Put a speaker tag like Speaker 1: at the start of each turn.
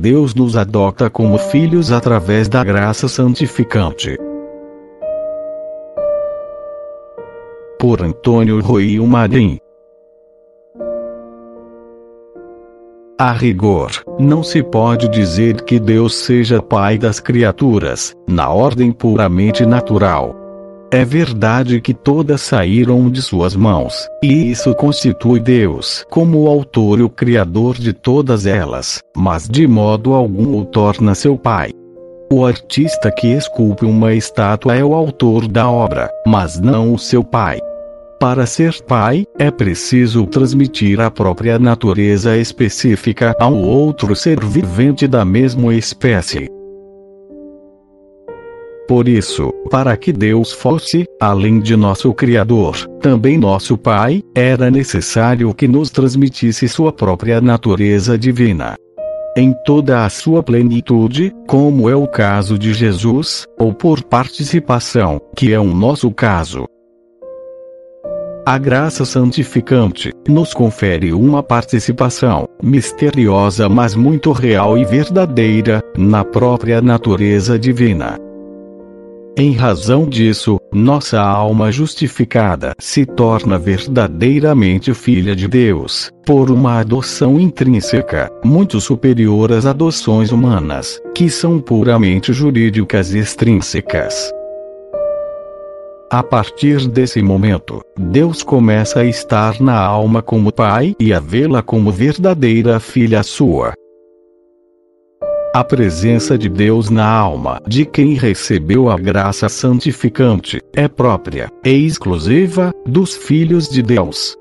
Speaker 1: Deus nos adota como filhos através da graça santificante. Por Antônio Rui Marim A rigor, não se pode dizer que Deus seja pai das criaturas, na ordem puramente natural. É verdade que todas saíram de suas mãos, e isso constitui Deus como o autor e o criador de todas elas, mas de modo algum o torna seu pai. O artista que esculpe uma estátua é o autor da obra, mas não o seu pai. Para ser pai, é preciso transmitir a própria natureza específica a um outro ser vivente da mesma espécie. Por isso, para que Deus fosse, além de nosso Criador, também nosso Pai, era necessário que nos transmitisse sua própria natureza divina. Em toda a sua plenitude, como é o caso de Jesus, ou por participação, que é o nosso caso. A graça santificante nos confere uma participação, misteriosa mas muito real e verdadeira, na própria natureza divina. Em razão disso, nossa alma justificada se torna verdadeiramente filha de Deus, por uma adoção intrínseca, muito superior às adoções humanas, que são puramente jurídicas e extrínsecas. A partir desse momento, Deus começa a estar na alma como Pai e a vê-la como verdadeira filha sua. A presença de Deus na alma de quem recebeu a graça santificante é própria e exclusiva dos filhos de Deus.